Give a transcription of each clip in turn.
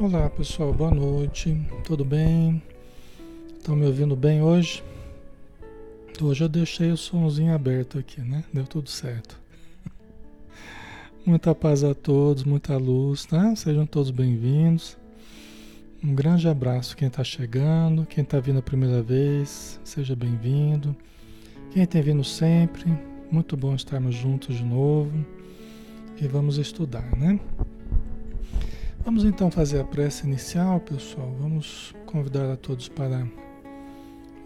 Olá pessoal, boa noite, tudo bem? Estão me ouvindo bem hoje? Hoje eu deixei o somzinho aberto aqui, né? Deu tudo certo. Muita paz a todos, muita luz, tá? Sejam todos bem-vindos. Um grande abraço quem está chegando, quem está vindo a primeira vez, seja bem-vindo. Quem tem vindo sempre, muito bom estarmos juntos de novo. E vamos estudar, né? Vamos então fazer a prece inicial, pessoal. Vamos convidar a todos para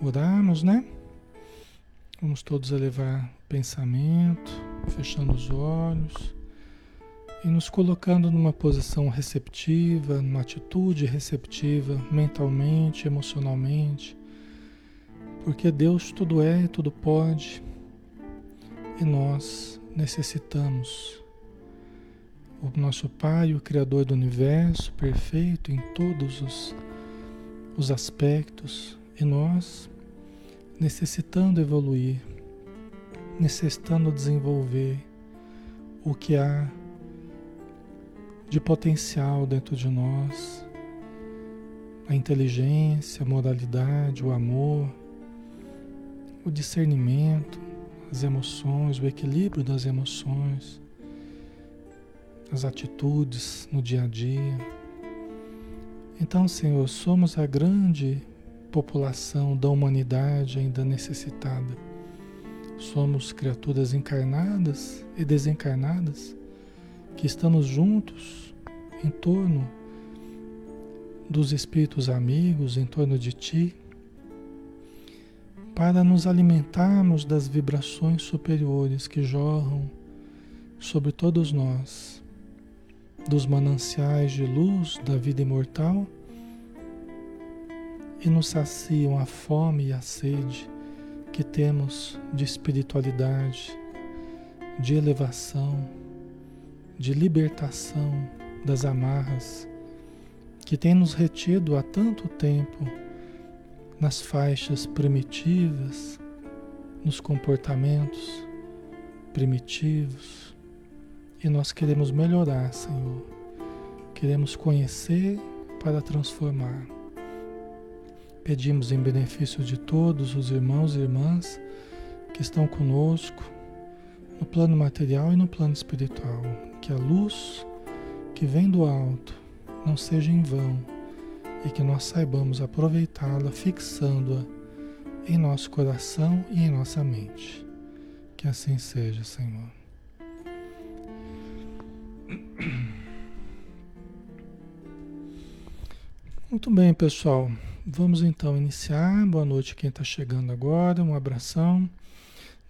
orarmos, né? Vamos todos elevar pensamento, fechando os olhos e nos colocando numa posição receptiva, numa atitude receptiva, mentalmente, emocionalmente, porque Deus tudo é, tudo pode e nós necessitamos o nosso Pai, o Criador do universo, perfeito em todos os, os aspectos, e nós necessitando evoluir, necessitando desenvolver o que há de potencial dentro de nós, a inteligência, a moralidade, o amor, o discernimento, as emoções, o equilíbrio das emoções as atitudes no dia a dia. Então, Senhor, somos a grande população da humanidade ainda necessitada. Somos criaturas encarnadas e desencarnadas que estamos juntos em torno dos espíritos amigos, em torno de Ti, para nos alimentarmos das vibrações superiores que jorram sobre todos nós dos mananciais de luz da vida imortal e nos saciam a fome e a sede que temos de espiritualidade, de elevação, de libertação das amarras que tem nos retido há tanto tempo nas faixas primitivas, nos comportamentos primitivos e nós queremos melhorar, Senhor. Queremos conhecer para transformar. Pedimos em benefício de todos os irmãos e irmãs que estão conosco no plano material e no plano espiritual, que a luz que vem do alto não seja em vão e que nós saibamos aproveitá-la fixando-a em nosso coração e em nossa mente. Que assim seja, Senhor. Muito bem, pessoal. Vamos então iniciar. Boa noite quem está chegando agora. Um abração.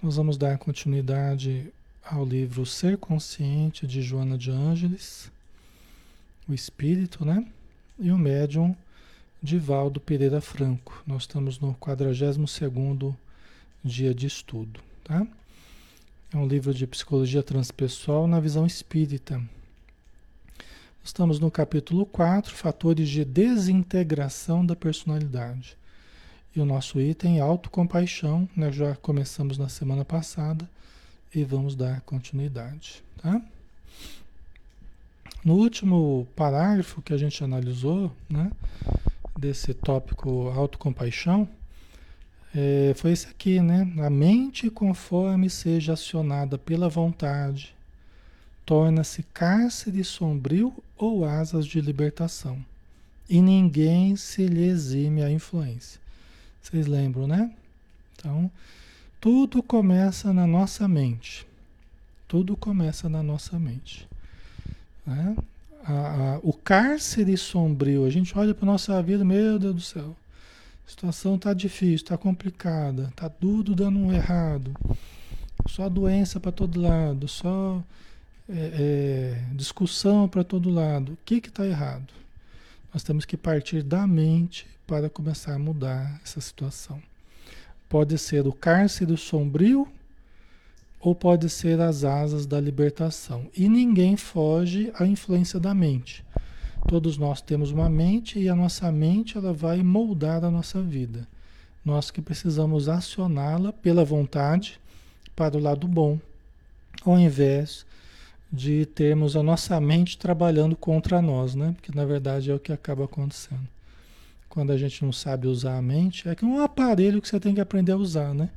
Nós vamos dar continuidade ao livro Ser Consciente de Joana de Ângeles, o Espírito, né? E o Médium de Valdo Pereira Franco. Nós estamos no 42º dia de estudo, tá? É um livro de psicologia transpessoal na visão espírita Estamos no capítulo 4, fatores de desintegração da personalidade. E o nosso item é autocompaixão, né? já começamos na semana passada e vamos dar continuidade. Tá? No último parágrafo que a gente analisou, né, desse tópico autocompaixão, é, foi esse aqui, né? A mente conforme seja acionada pela vontade, torna-se cárcere sombrio ou asas de libertação. E ninguém se lhe exime a influência. Vocês lembram, né? Então, tudo começa na nossa mente. Tudo começa na nossa mente. Né? A, a, o cárcere sombrio, a gente olha para a nossa vida, meu Deus do céu, a situação está difícil, está complicada, está tudo dando errado, só doença para todo lado, só é, é, discussão para todo lado. O que está errado? Nós temos que partir da mente para começar a mudar essa situação. Pode ser o cárcere sombrio ou pode ser as asas da libertação. E ninguém foge à influência da mente. Todos nós temos uma mente e a nossa mente ela vai moldar a nossa vida. Nós que precisamos acioná-la pela vontade para o lado bom, ao invés de termos a nossa mente trabalhando contra nós, né? Porque na verdade é o que acaba acontecendo. Quando a gente não sabe usar a mente, é que é um aparelho que você tem que aprender a usar, né?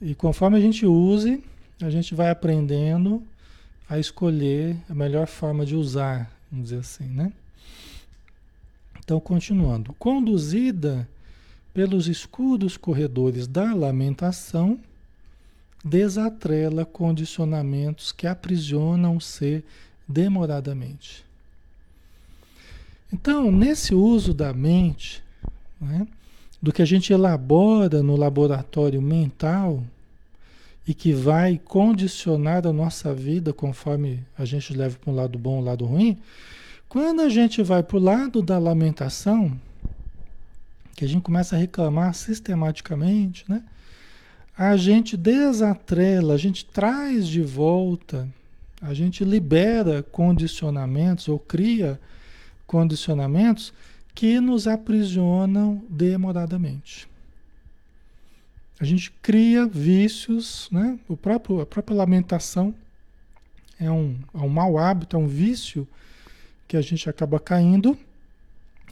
E conforme a gente use, a gente vai aprendendo a escolher a melhor forma de usar, vamos dizer assim, né? Então, continuando. Conduzida pelos escuros corredores da lamentação, desatrela condicionamentos que aprisionam o ser demoradamente. Então, nesse uso da mente, né, do que a gente elabora no laboratório mental e que vai condicionar a nossa vida conforme a gente leva para um lado bom, um lado ruim, quando a gente vai para o lado da lamentação, que a gente começa a reclamar sistematicamente, né? a gente desatrela, a gente traz de volta, a gente libera condicionamentos ou cria condicionamentos que nos aprisionam demoradamente. A gente cria vícios, né? O próprio, a própria lamentação é um, é um mau hábito, é um vício que a gente acaba caindo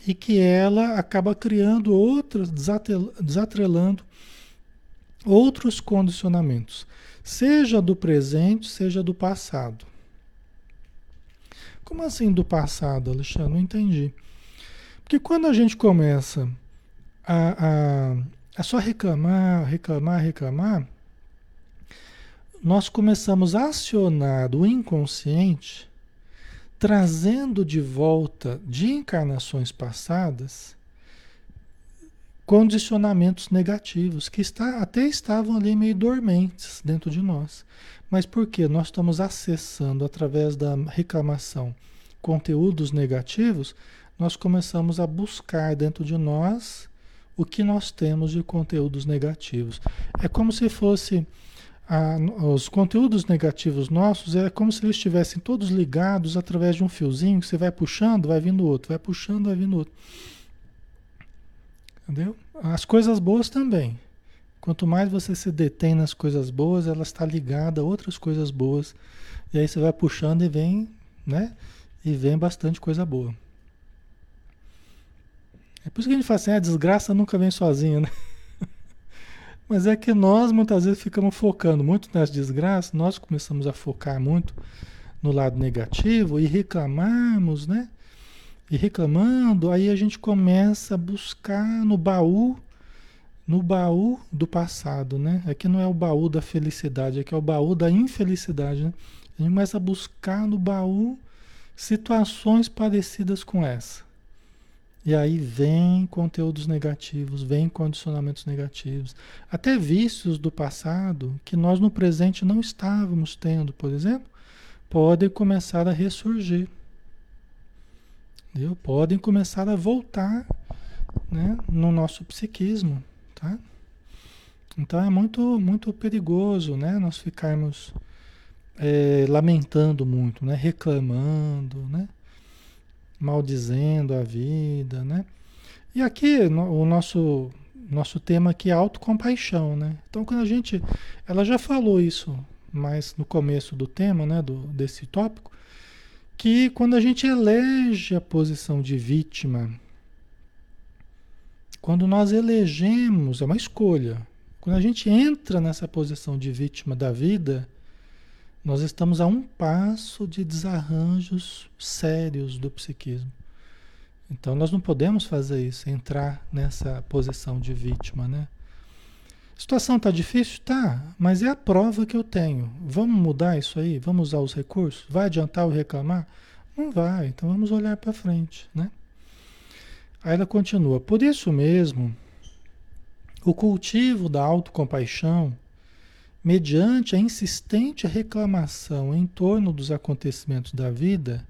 e que ela acaba criando outras, desatrelando outros condicionamentos, seja do presente, seja do passado. Como assim do passado, Alexandre? Não entendi. Porque quando a gente começa a, a, a só reclamar, reclamar, reclamar, nós começamos a acionar o inconsciente, trazendo de volta de encarnações passadas condicionamentos negativos que está, até estavam ali meio dormentes dentro de nós. Mas por quê? Nós estamos acessando através da reclamação conteúdos negativos, nós começamos a buscar dentro de nós o que nós temos de conteúdos negativos. É como se fosse a, os conteúdos negativos nossos, é como se eles estivessem todos ligados através de um fiozinho que você vai puxando, vai vindo outro, vai puxando, vai vindo outro. Entendeu? As coisas boas também. Quanto mais você se detém nas coisas boas, ela está ligada a outras coisas boas. E aí você vai puxando e vem, né? E vem bastante coisa boa. É por isso que a gente fala assim, a desgraça nunca vem sozinha, né? Mas é que nós muitas vezes ficamos focando muito nas desgraças, nós começamos a focar muito no lado negativo e reclamarmos, né? e reclamando, aí a gente começa a buscar no baú, no baú do passado, né? Aqui não é o baú da felicidade, aqui é o baú da infelicidade, né? A gente começa a buscar no baú situações parecidas com essa. E aí vem conteúdos negativos, vem condicionamentos negativos, até vícios do passado que nós no presente não estávamos tendo, por exemplo, podem começar a ressurgir. Entendeu? Podem começar a voltar né, no nosso psiquismo. Tá? Então é muito, muito perigoso né, nós ficarmos é, lamentando muito, né, reclamando, né, maldizendo a vida. Né? E aqui no, o nosso, nosso tema aqui é autocompaixão. Né? Então quando a gente. Ela já falou isso mais no começo do tema, né, do, desse tópico que quando a gente elege a posição de vítima, quando nós elegemos, é uma escolha, quando a gente entra nessa posição de vítima da vida, nós estamos a um passo de desarranjos sérios do psiquismo. Então nós não podemos fazer isso, entrar nessa posição de vítima, né? A situação está difícil? Tá, mas é a prova que eu tenho. Vamos mudar isso aí? Vamos usar os recursos? Vai adiantar o reclamar? Não vai, então vamos olhar para frente, né? Aí ela continua: Por isso mesmo, o cultivo da autocompaixão, mediante a insistente reclamação em torno dos acontecimentos da vida,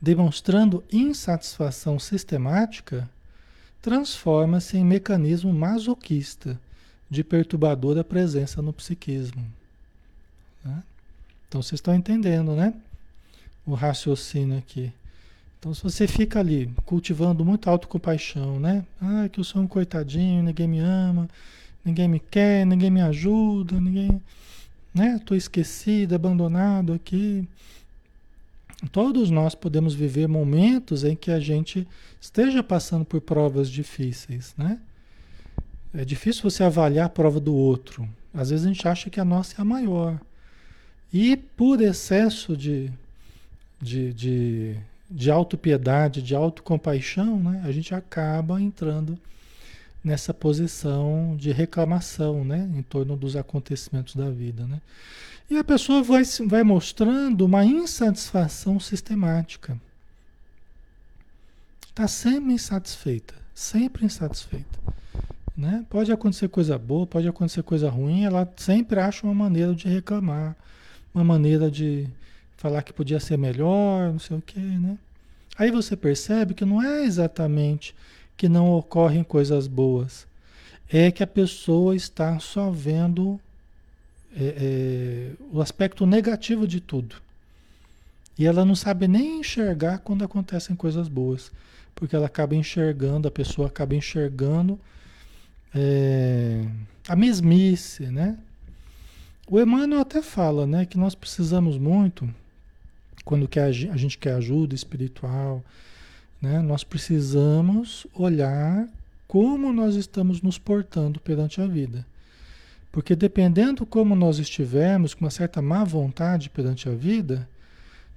demonstrando insatisfação sistemática, transforma-se em mecanismo masoquista de perturbadora presença no psiquismo. Né? Então vocês estão entendendo, né? O raciocínio aqui. Então, se você fica ali cultivando muita autocompaixão, né? Ah, que eu sou um coitadinho, ninguém me ama, ninguém me quer, ninguém me ajuda, ninguém. né? Estou esquecido, abandonado aqui. Todos nós podemos viver momentos em que a gente esteja passando por provas difíceis, né? É difícil você avaliar a prova do outro. Às vezes a gente acha que a nossa é a maior. E por excesso de, de, de, de autopiedade, de autocompaixão, né? a gente acaba entrando nessa posição de reclamação né? em torno dos acontecimentos da vida. Né? E a pessoa vai, vai mostrando uma insatisfação sistemática. Está sempre insatisfeita, sempre insatisfeita. Né? Pode acontecer coisa boa, pode acontecer coisa ruim, ela sempre acha uma maneira de reclamar, uma maneira de falar que podia ser melhor, não sei o quê, né? Aí você percebe que não é exatamente que não ocorrem coisas boas, é que a pessoa está só vendo é, é, o aspecto negativo de tudo. E ela não sabe nem enxergar quando acontecem coisas boas, porque ela acaba enxergando, a pessoa acaba enxergando é, a mesmice, né? O Emmanuel até fala, né, que nós precisamos muito, quando quer, a gente quer ajuda espiritual, né, nós precisamos olhar como nós estamos nos portando perante a vida. Porque dependendo como nós estivermos, com uma certa má vontade perante a vida,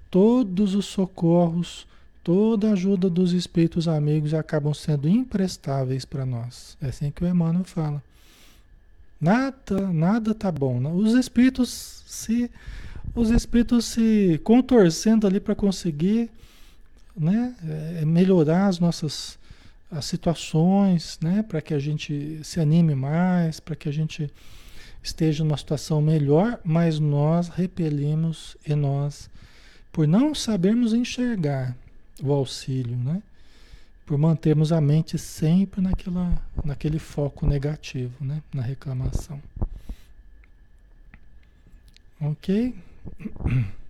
todos os socorros, toda a ajuda dos espíritos amigos acabam sendo imprestáveis para nós. É assim que o Emmanuel fala. Nada, nada tá bom. Né? Os espíritos se os espíritos se contorcendo ali para conseguir né, é, melhorar as nossas as situações, né, para que a gente se anime mais, para que a gente esteja numa situação melhor, mas nós repelimos e nós, por não sabermos enxergar o auxílio, né, por mantermos a mente sempre naquela, naquele foco negativo, né? na reclamação. Ok?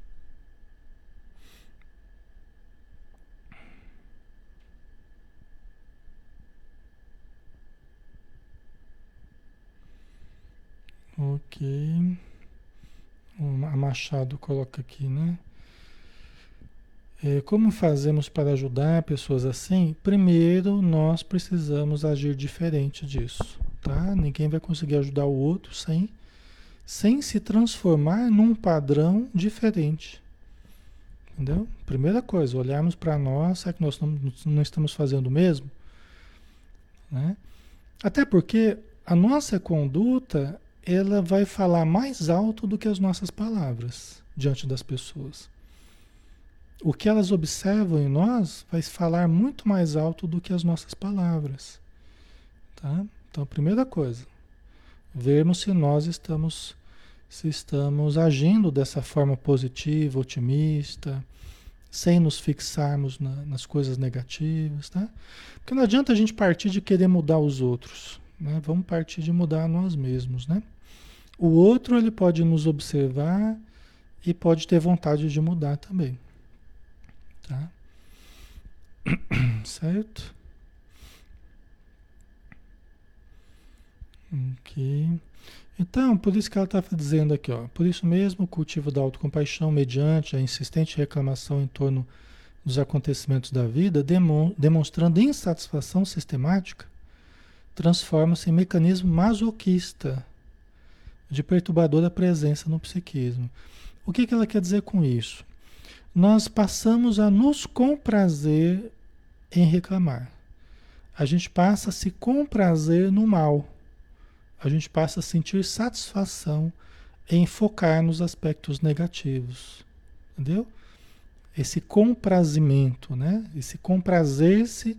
Ok. A Machado coloca aqui, né? É, como fazemos para ajudar pessoas assim? Primeiro, nós precisamos agir diferente disso, tá? Ninguém vai conseguir ajudar o outro sem, sem se transformar num padrão diferente. Entendeu? Primeira coisa, olharmos para nós, será que nós não, estamos fazendo o mesmo? Né? Até porque a nossa conduta, ela vai falar mais alto do que as nossas palavras diante das pessoas o que elas observam em nós vai falar muito mais alto do que as nossas palavras. Tá? Então, primeira coisa, vermos se nós estamos se estamos agindo dessa forma positiva, otimista, sem nos fixarmos na, nas coisas negativas, tá? Porque não adianta a gente partir de querer mudar os outros, né? Vamos partir de mudar nós mesmos, né? O outro ele pode nos observar e pode ter vontade de mudar também, Tá? Certo? Ok. Então, por isso que ela está dizendo aqui, ó. Por isso mesmo, o cultivo da autocompaixão, mediante a insistente reclamação em torno dos acontecimentos da vida, demonstrando insatisfação sistemática, transforma-se em mecanismo masoquista de perturbadora presença no psiquismo. O que, que ela quer dizer com isso? nós passamos a nos comprazer em reclamar. A gente passa a se comprazer no mal. A gente passa a sentir satisfação em focar nos aspectos negativos. Entendeu? Esse comprazimento, né? Esse comprazer-se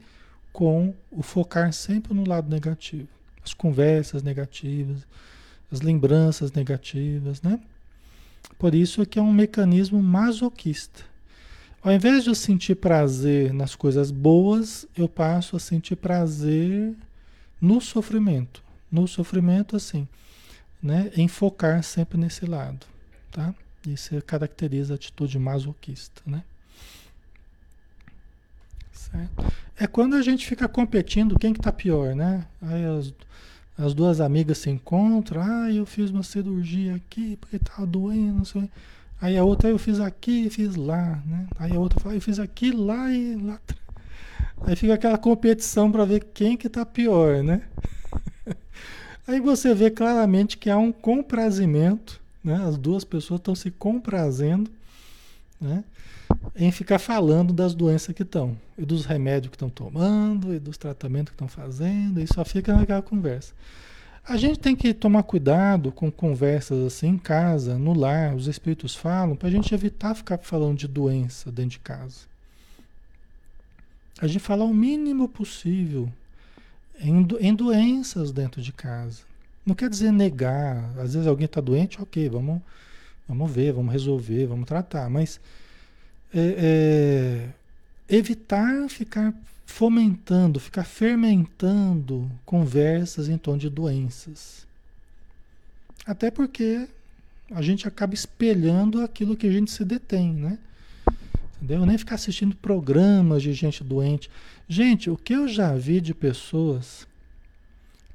com o focar sempre no lado negativo. As conversas negativas, as lembranças negativas, né? Por isso é que é um mecanismo masoquista. Ao invés de eu sentir prazer nas coisas boas, eu passo a sentir prazer no sofrimento. No sofrimento, assim, né? Em focar sempre nesse lado, tá? Isso caracteriza a atitude masoquista, né? É quando a gente fica competindo quem que tá pior, né? Aí as, As duas amigas se encontram, ah, eu fiz uma cirurgia aqui porque estava doendo, não sei. Aí a outra, eu fiz aqui e fiz lá, né? Aí a outra fala, eu fiz aqui, lá e lá. Aí fica aquela competição para ver quem que tá pior, né? Aí você vê claramente que há um comprazimento, né? As duas pessoas estão se comprazendo, né? Em ficar falando das doenças que estão, e dos remédios que estão tomando, e dos tratamentos que estão fazendo, e só fica naquela conversa. A gente tem que tomar cuidado com conversas assim em casa, no lar, os espíritos falam, para a gente evitar ficar falando de doença dentro de casa. A gente fala o mínimo possível em, em doenças dentro de casa. Não quer dizer negar. Às vezes alguém está doente, ok, vamos, vamos ver, vamos resolver, vamos tratar. Mas é, é, evitar ficar fomentando, ficar fermentando conversas em torno de doenças. Até porque a gente acaba espelhando aquilo que a gente se detém, né? Entendeu? Nem ficar assistindo programas de gente doente. Gente, o que eu já vi de pessoas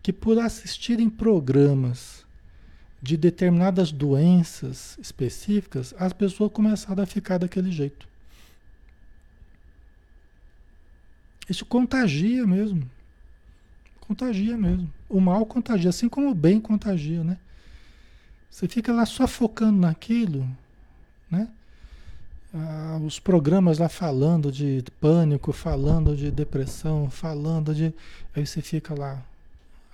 que por assistirem programas de determinadas doenças específicas, as pessoas começaram a ficar daquele jeito. Isso contagia mesmo. Contagia mesmo. O mal contagia, assim como o bem contagia, né? Você fica lá só focando naquilo, né? ah, os programas lá falando de pânico, falando de depressão, falando de. Aí você fica lá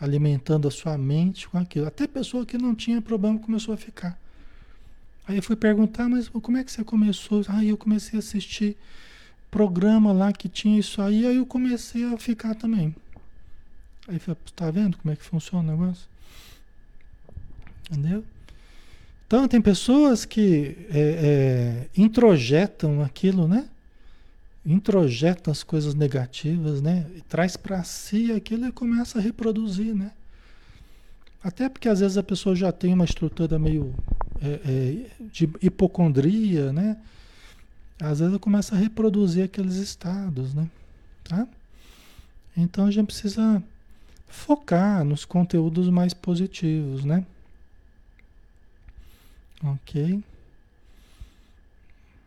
alimentando a sua mente com aquilo. Até pessoa que não tinha problema começou a ficar. Aí eu fui perguntar, mas como é que você começou? Aí eu comecei a assistir programa lá que tinha isso aí, aí eu comecei a ficar também. Aí falei, tá vendo como é que funciona o negócio? Entendeu? Então, tem pessoas que é, é, introjetam aquilo, né? Introjetam as coisas negativas, né? E traz para si aquilo e começa a reproduzir, né? Até porque às vezes a pessoa já tem uma estrutura meio é, é de hipocondria, né? Às vezes ela começa a reproduzir aqueles estados, né? Tá? Então a gente precisa focar nos conteúdos mais positivos, né? Ok.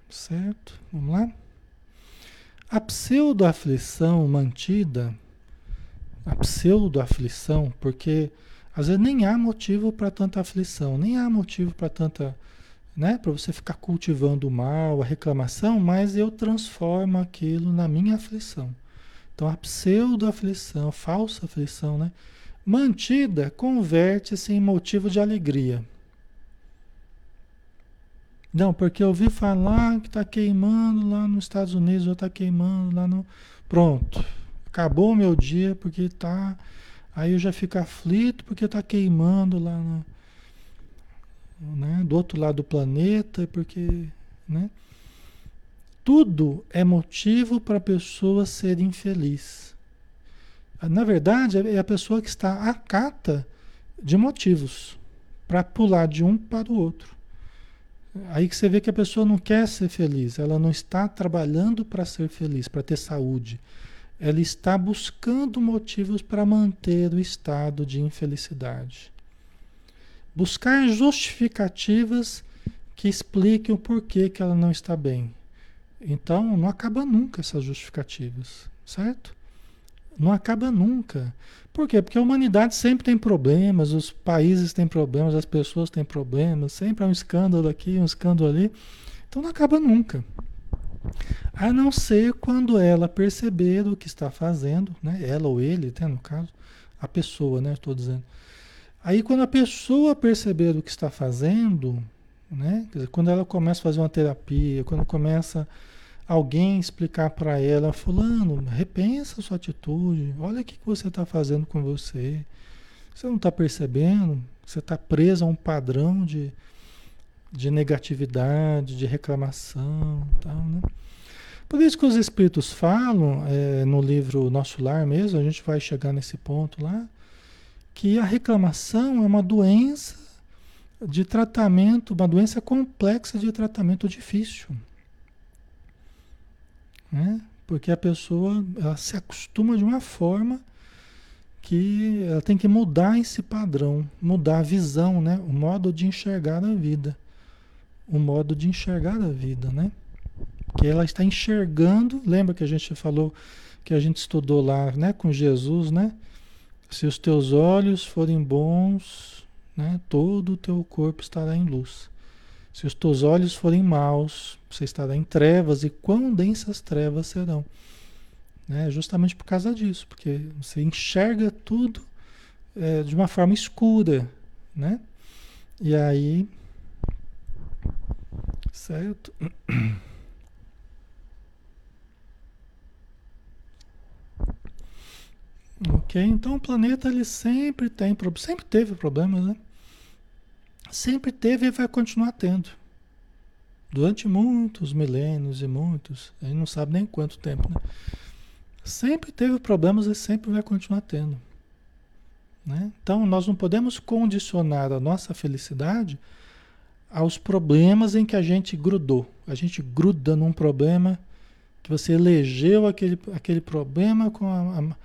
Certo? Vamos lá? A pseudo-aflição mantida, a pseudo-aflição, porque às vezes nem há motivo para tanta aflição, nem há motivo para tanta, né, para você ficar cultivando o mal, a reclamação, mas eu transformo aquilo na minha aflição. Então a pseudo-aflição, falsa aflição, né, mantida, converte-se em motivo de alegria. Não, porque eu ouvi falar que está queimando lá nos Estados Unidos, ou está queimando lá no. Pronto. Acabou o meu dia porque está. Aí eu já fico aflito porque está queimando lá no, né, do outro lado do planeta, porque. Né, tudo é motivo para a pessoa ser infeliz. Na verdade, é a pessoa que está acata de motivos para pular de um para o outro. Aí que você vê que a pessoa não quer ser feliz, ela não está trabalhando para ser feliz, para ter saúde. Ela está buscando motivos para manter o estado de infelicidade. Buscar justificativas que expliquem o porquê que ela não está bem. Então, não acaba nunca essas justificativas, certo? Não acaba nunca. Por quê? Porque a humanidade sempre tem problemas, os países têm problemas, as pessoas têm problemas, sempre há um escândalo aqui, um escândalo ali. Então não acaba nunca. A não ser quando ela perceber o que está fazendo, né? ela ou ele, né, no caso, a pessoa, né? Estou dizendo. Aí quando a pessoa perceber o que está fazendo, né? Dizer, quando ela começa a fazer uma terapia, quando começa alguém explicar para ela, fulano, repensa sua atitude, olha o que você está fazendo com você. Você não está percebendo? Você está preso a um padrão de, de negatividade, de reclamação, tal, né? Por isso que os espíritos falam é, no livro Nosso Lar mesmo, a gente vai chegar nesse ponto lá, que a reclamação é uma doença de tratamento, uma doença complexa de tratamento difícil. Né? Porque a pessoa ela se acostuma de uma forma que ela tem que mudar esse padrão, mudar a visão, né? O modo de enxergar a vida. O modo de enxergar a vida, né? Que ela está enxergando, lembra que a gente falou que a gente estudou lá, né, com Jesus, né? Se os teus olhos forem bons, né, todo o teu corpo estará em luz. Se os teus olhos forem maus, você estará em trevas, e quão densas trevas serão. Né? Justamente por causa disso, porque você enxerga tudo é, de uma forma escura, né? E aí, certo? Ok, então o planeta ele sempre tem, sempre teve problemas, né? Sempre teve e vai continuar tendo. Durante muitos milênios e muitos, a gente não sabe nem quanto tempo, né? Sempre teve problemas e sempre vai continuar tendo. Né? Então nós não podemos condicionar a nossa felicidade aos problemas em que a gente grudou. A gente gruda num problema que você elegeu aquele, aquele problema com a, a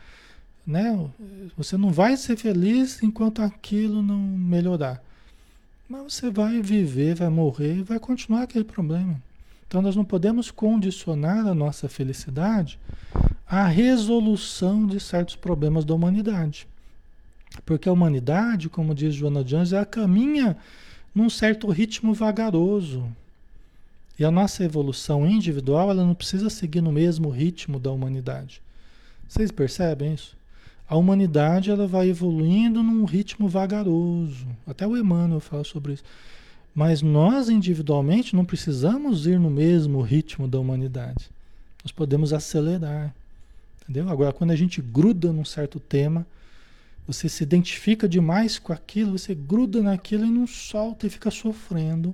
né? Você não vai ser feliz enquanto aquilo não melhorar. Mas você vai viver, vai morrer vai continuar aquele problema. Então nós não podemos condicionar a nossa felicidade à resolução de certos problemas da humanidade. Porque a humanidade, como diz Joana de Anjos, ela caminha num certo ritmo vagaroso. E a nossa evolução individual, ela não precisa seguir no mesmo ritmo da humanidade. Vocês percebem isso? A humanidade ela vai evoluindo num ritmo vagaroso. Até o Emmanuel fala sobre isso. Mas nós individualmente não precisamos ir no mesmo ritmo da humanidade. Nós podemos acelerar. Entendeu? Agora, quando a gente gruda num certo tema, você se identifica demais com aquilo, você gruda naquilo e não solta e fica sofrendo.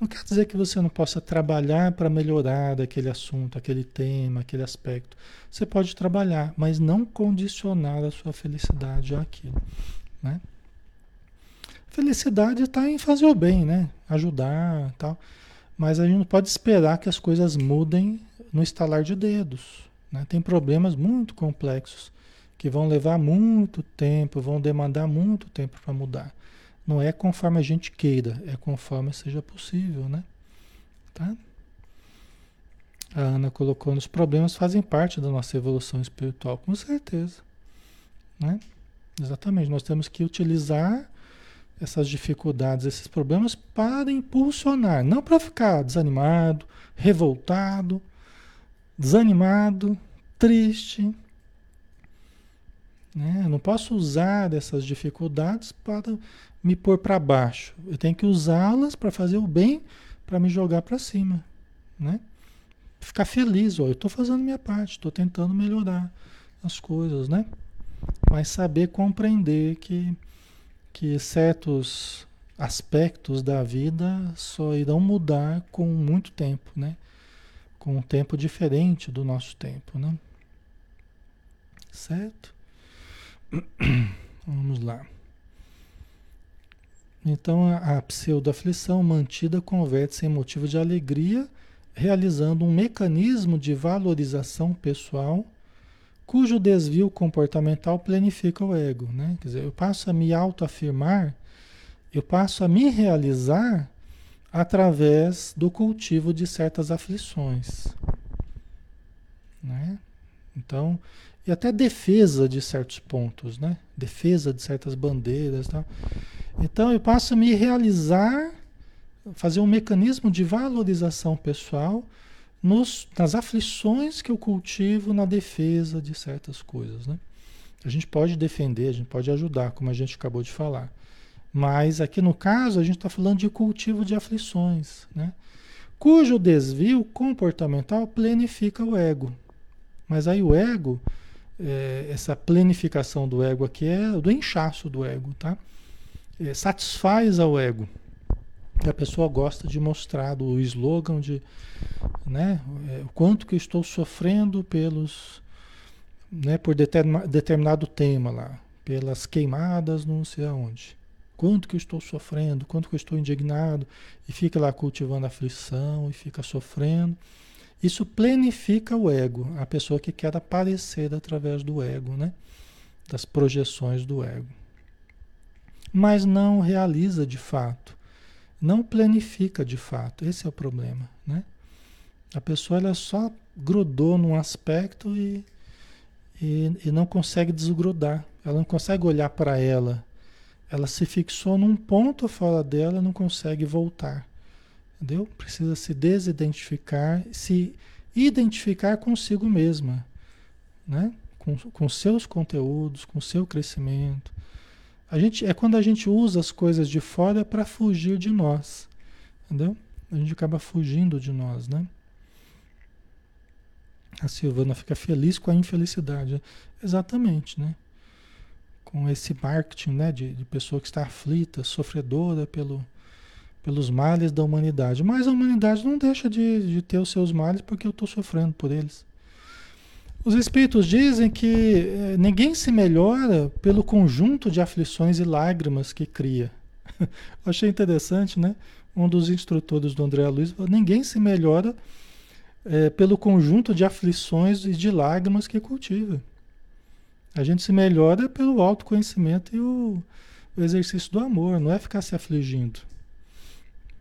Não quer dizer que você não possa trabalhar para melhorar aquele assunto, aquele tema, aquele aspecto. Você pode trabalhar, mas não condicionar a sua felicidade àquilo. Né? Felicidade está em fazer o bem, né? Ajudar tal. Mas a gente não pode esperar que as coisas mudem no estalar de dedos. Né? Tem problemas muito complexos que vão levar muito tempo, vão demandar muito tempo para mudar. Não é conforme a gente queira, é conforme seja possível, né? Tá? A Ana colocou nos problemas fazem parte da nossa evolução espiritual, com certeza. Né? Exatamente, nós temos que utilizar essas dificuldades, esses problemas para impulsionar, não para ficar desanimado, revoltado, desanimado, triste. Né? Eu não posso usar essas dificuldades para me pôr para baixo. Eu tenho que usá-las para fazer o bem, para me jogar para cima, né? Ficar feliz, ó, eu estou fazendo minha parte, estou tentando melhorar as coisas, né? Mas saber compreender que, que certos aspectos da vida só irão mudar com muito tempo, né? Com um tempo diferente do nosso tempo, né? Certo? Vamos lá. Então a, a pseudo-aflição mantida converte-se em motivo de alegria, realizando um mecanismo de valorização pessoal, cujo desvio comportamental planifica o ego. Né? Quer dizer, eu passo a me autoafirmar, eu passo a me realizar através do cultivo de certas aflições. Né? Então, e até defesa de certos pontos, né? Defesa de certas bandeiras, tal. Então eu passo a me realizar, fazer um mecanismo de valorização pessoal nos, nas aflições que eu cultivo na defesa de certas coisas. Né? A gente pode defender, a gente pode ajudar, como a gente acabou de falar. Mas aqui no caso a gente está falando de cultivo de aflições, né? cujo desvio comportamental planifica o ego. Mas aí o ego, é, essa planificação do ego aqui é do inchaço do ego, tá? É, satisfaz ao ego. A pessoa gosta de mostrar o slogan de né, é, o quanto que eu estou sofrendo pelos né, por determinado tema lá, pelas queimadas não sei aonde. Quanto que eu estou sofrendo, quanto que eu estou indignado, e fica lá cultivando aflição e fica sofrendo. Isso planifica o ego, a pessoa que quer aparecer através do ego, né? das projeções do ego. Mas não realiza de fato, não planifica de fato. Esse é o problema, né? A pessoa ela só grudou num aspecto e, e, e não consegue desgrudar. Ela não consegue olhar para ela. Ela se fixou num ponto fora dela, não consegue voltar. Entendeu? Precisa se desidentificar, se identificar consigo mesma, né? com, com seus conteúdos, com seu crescimento. A gente, é quando a gente usa as coisas de fora para fugir de nós. Entendeu? A gente acaba fugindo de nós, né? A Silvana fica feliz com a infelicidade. Exatamente, né? Com esse marketing né, de, de pessoa que está aflita, sofredora pelo, pelos males da humanidade. Mas a humanidade não deixa de, de ter os seus males porque eu estou sofrendo por eles. Os espíritos dizem que eh, ninguém se melhora pelo conjunto de aflições e lágrimas que cria. Achei interessante, né? Um dos instrutores do André Luiz falou: ninguém se melhora eh, pelo conjunto de aflições e de lágrimas que cultiva. A gente se melhora pelo autoconhecimento e o, o exercício do amor, não é ficar se afligindo.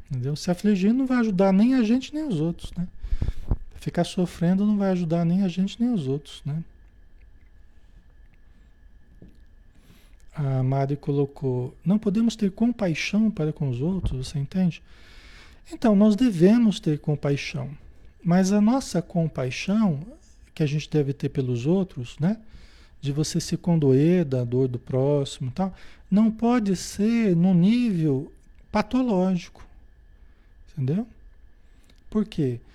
Entendeu? Se afligir não vai ajudar nem a gente nem os outros, né? Ficar sofrendo não vai ajudar nem a gente nem os outros, né? A Mari colocou: não podemos ter compaixão para com os outros, você entende? Então, nós devemos ter compaixão, mas a nossa compaixão que a gente deve ter pelos outros, né? De você se condoer da dor do próximo, tal, não pode ser no nível patológico. Entendeu? Por quê? Porque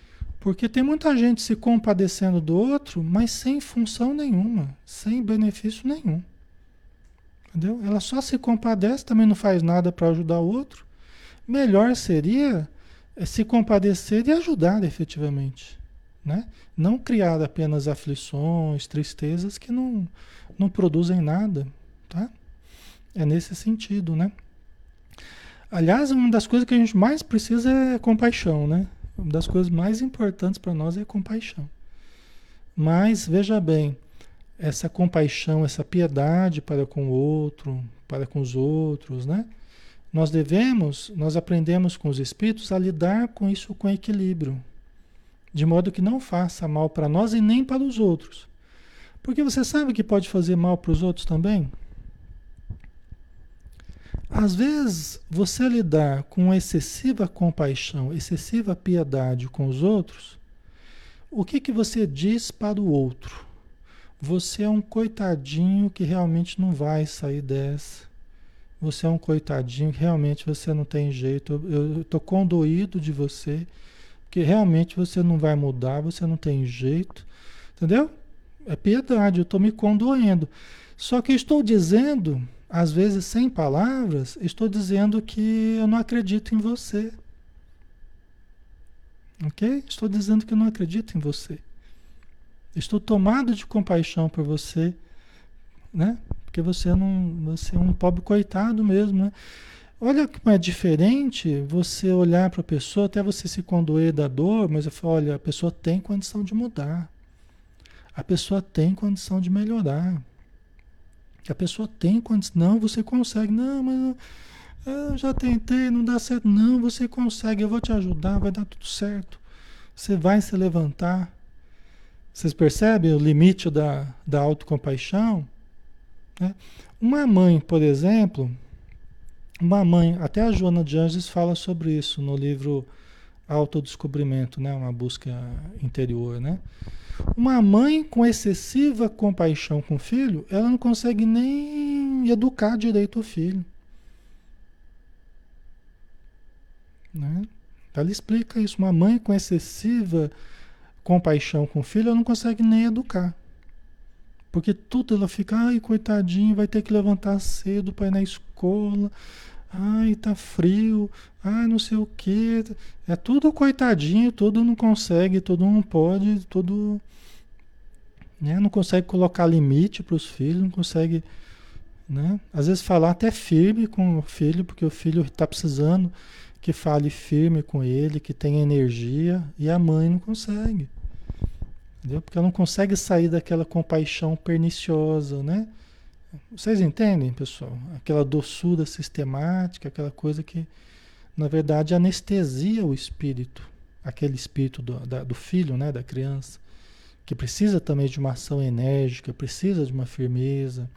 tem muita gente se compadecendo do outro, mas sem função nenhuma, sem benefício nenhum. Entendeu? Ela só se compadece, também não faz nada para ajudar o outro. Melhor seria eh, se compadecer e ajudar efetivamente. Né? Não criar apenas aflições, tristezas que não, não produzem nada. Tá? É nesse sentido, né? Aliás, uma das coisas que a gente mais precisa é compaixão, né? Uma das coisas mais importantes para nós é compaixão. Mas veja bem, essa compaixão, essa piedade para com o outro, para com os outros, né? Nós devemos, nós aprendemos com os espíritos a lidar com isso com equilíbrio, de modo que não faça mal para nós e nem para os outros. Porque você sabe que pode fazer mal para os outros também? Às vezes, você lidar com excessiva compaixão, excessiva piedade com os outros, o que, que você diz para o outro? Você é um coitadinho que realmente não vai sair dessa. Você é um coitadinho que realmente você não tem jeito. Eu estou condoído de você, que realmente você não vai mudar, você não tem jeito. Entendeu? É piedade, eu estou me condoendo. Só que estou dizendo às vezes sem palavras, estou dizendo que eu não acredito em você. Ok? Estou dizendo que eu não acredito em você. Estou tomado de compaixão por você, né? Porque você não, você é um pobre coitado mesmo, né? Olha como é diferente você olhar para a pessoa, até você se condoer da dor, mas eu falo, olha, a pessoa tem condição de mudar. A pessoa tem condição de melhorar. A pessoa tem condição. Não, você consegue. Não, mas eu já tentei, não dá certo. Não, você consegue, eu vou te ajudar, vai dar tudo certo. Você vai se levantar. Vocês percebem o limite da, da autocompaixão? Né? Uma mãe, por exemplo, uma mãe, até a Joana de Anjos fala sobre isso no livro Autodescobrimento, né? uma busca interior. Né? Uma mãe com excessiva compaixão com o filho, ela não consegue nem educar direito o filho. Né? Ela explica isso. Uma mãe com excessiva compaixão com o filho, ela não consegue nem educar. Porque tudo ela fica, ai, coitadinho, vai ter que levantar cedo para ir na escola. Ai, tá frio. Ai, não sei o que. É tudo coitadinho, tudo não consegue, tudo não pode, tudo né? Não consegue colocar limite para os filhos, não consegue, né? Às vezes falar até firme com o filho, porque o filho está precisando que fale firme com ele, que tenha energia, e a mãe não consegue. Entendeu? Porque ela não consegue sair daquela compaixão perniciosa, né? Vocês entendem, pessoal? Aquela doçura sistemática, aquela coisa que, na verdade, anestesia o espírito, aquele espírito do, da, do filho, né, da criança, que precisa também de uma ação enérgica, precisa de uma firmeza,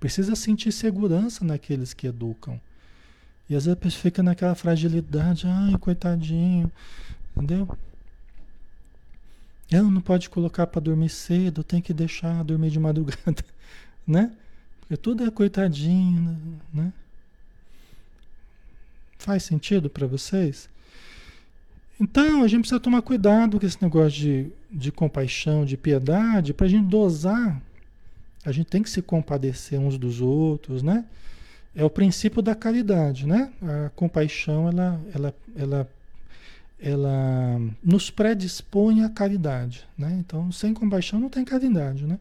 precisa sentir segurança naqueles que educam. E às vezes a pessoa fica naquela fragilidade, ai, coitadinho, entendeu? Eu não pode colocar para dormir cedo, tem que deixar dormir de madrugada, né? Porque tudo é coitadinho, né? Faz sentido para vocês? Então, a gente precisa tomar cuidado com esse negócio de, de compaixão, de piedade, para a gente dosar. A gente tem que se compadecer uns dos outros, né? É o princípio da caridade, né? A compaixão, ela, ela, ela, ela nos predispõe à caridade, né? Então, sem compaixão não tem caridade, né?